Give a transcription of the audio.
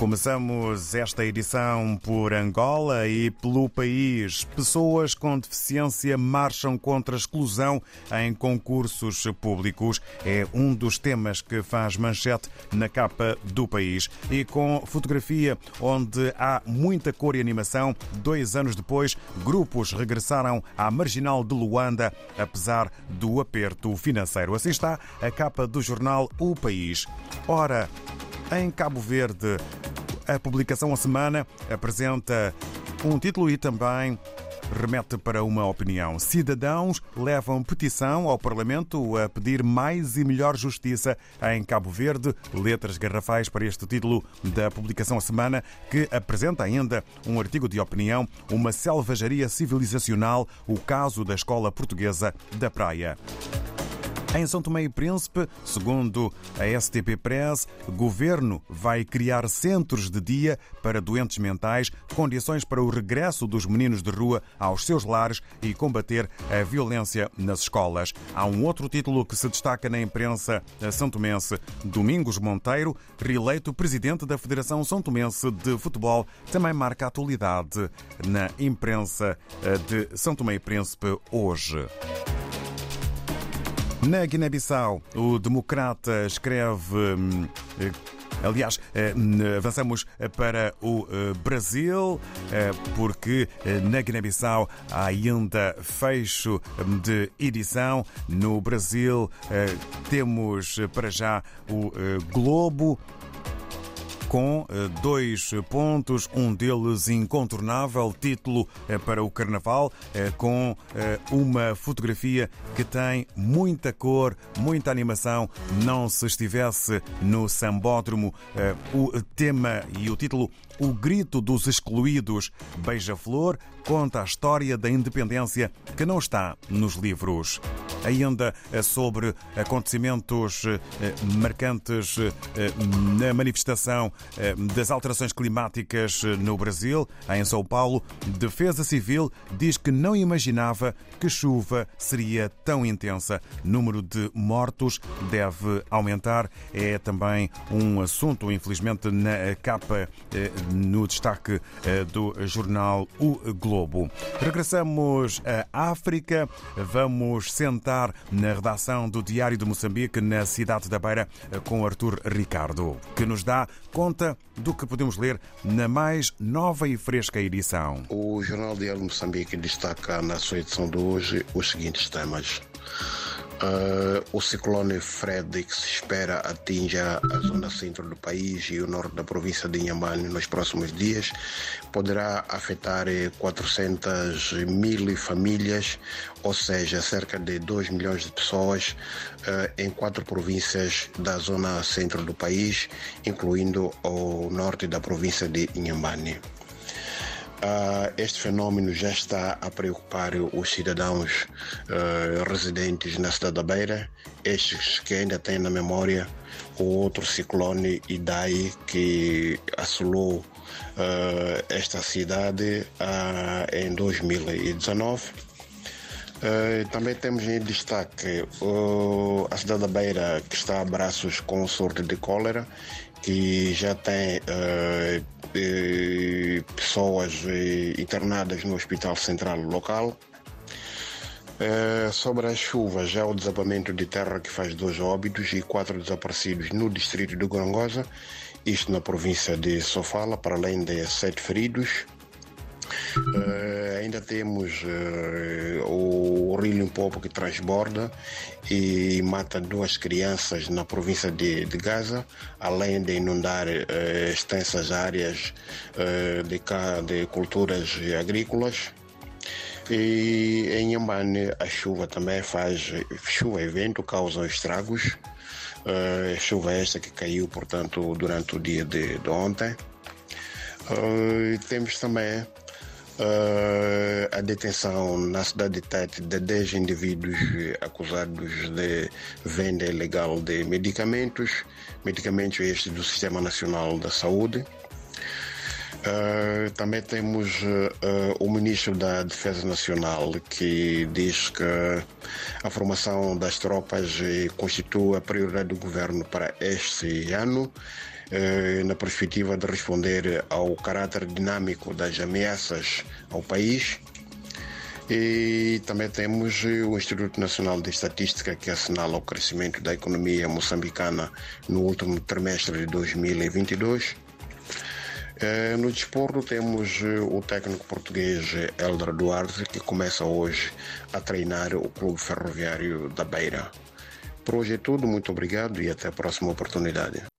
Começamos esta edição por Angola e pelo país. Pessoas com deficiência marcham contra a exclusão em concursos públicos. É um dos temas que faz manchete na capa do país. E com fotografia onde há muita cor e animação, dois anos depois, grupos regressaram à marginal de Luanda, apesar do aperto financeiro. Assim está a capa do jornal O País. Ora, em Cabo Verde, a publicação A Semana apresenta um título e também remete para uma opinião. Cidadãos levam petição ao Parlamento a pedir mais e melhor justiça em Cabo Verde. Letras garrafais para este título da publicação A Semana, que apresenta ainda um artigo de opinião, uma selvageria civilizacional, o caso da escola portuguesa da Praia. Em São Tomé e Príncipe, segundo a STP Press, o governo vai criar centros de dia para doentes mentais, condições para o regresso dos meninos de rua aos seus lares e combater a violência nas escolas. Há um outro título que se destaca na imprensa são tomense. Domingos Monteiro, reeleito presidente da Federação São Tomense de Futebol, também marca atualidade na imprensa de São Tomé e Príncipe hoje. Na Guiné-Bissau, o democrata escreve. Hum, aliás, avançamos para o Brasil, porque na Guiné-Bissau há ainda fecho de edição. No Brasil temos para já o Globo com dois pontos, um deles incontornável, título para o Carnaval, com uma fotografia que tem muita cor, muita animação. Não se estivesse no Sambódromo, o tema e o título O Grito dos Excluídos, Beija-Flor, conta a história da independência que não está nos livros. Ainda sobre acontecimentos marcantes na manifestação das alterações climáticas no Brasil, em São Paulo, Defesa Civil diz que não imaginava que chuva seria tão intensa. Número de mortos deve aumentar. É também um assunto, infelizmente, na capa, no destaque do jornal O Globo. Regressamos à África. Vamos sentar na redação do Diário de Moçambique, na cidade da Beira, com Artur Ricardo, que nos dá conta do que podemos ler na mais nova e fresca edição. O Jornal Diário de Moçambique destaca na sua edição de hoje os seguintes temas. Uh, o ciclone Fred, que se espera atinja a zona centro do país e o norte da província de Inhambane nos próximos dias, poderá afetar 400 mil famílias, ou seja, cerca de 2 milhões de pessoas uh, em quatro províncias da zona centro do país, incluindo o norte da província de Inhambane. Uh, este fenômeno já está a preocupar os cidadãos uh, residentes na cidade da Beira, estes que ainda têm na memória o outro ciclone Idai que assolou uh, esta cidade em 2019. também temos em destaque a cidade da Beira que está a braços com sorte de cólera que já tem pessoas internadas no Hospital Central local. sobre as chuvas, já o desabamento de terra que faz dois óbitos e quatro desaparecidos no distrito de Gorongosa, isto na província de Sofala, para além de sete feridos. Uh, ainda temos uh, o Rio Limpopo que transborda e mata duas crianças na província de, de Gaza, além de inundar uh, extensas áreas de, de culturas agrícolas. E em Yambane a chuva também faz, chuva e vento causam estragos. chuva esta que caiu, portanto, durante o dia de, de ontem. temos também Uh, a detenção na cidade de Tete de 10 indivíduos acusados de venda ilegal de medicamentos, medicamentos estes do Sistema Nacional da Saúde. Uh, também temos uh, o ministro da Defesa Nacional que diz que a formação das tropas constitui a prioridade do governo para este ano, na perspectiva de responder ao caráter dinâmico das ameaças ao país. E também temos o Instituto Nacional de Estatística que assinala o crescimento da economia moçambicana no último trimestre de 2022 eh, no desporto temos eh, o técnico português Elder Duarte, que começa hoje a treinar o Clube Ferroviário da Beira. Por hoje é tudo, muito obrigado e até a próxima oportunidade.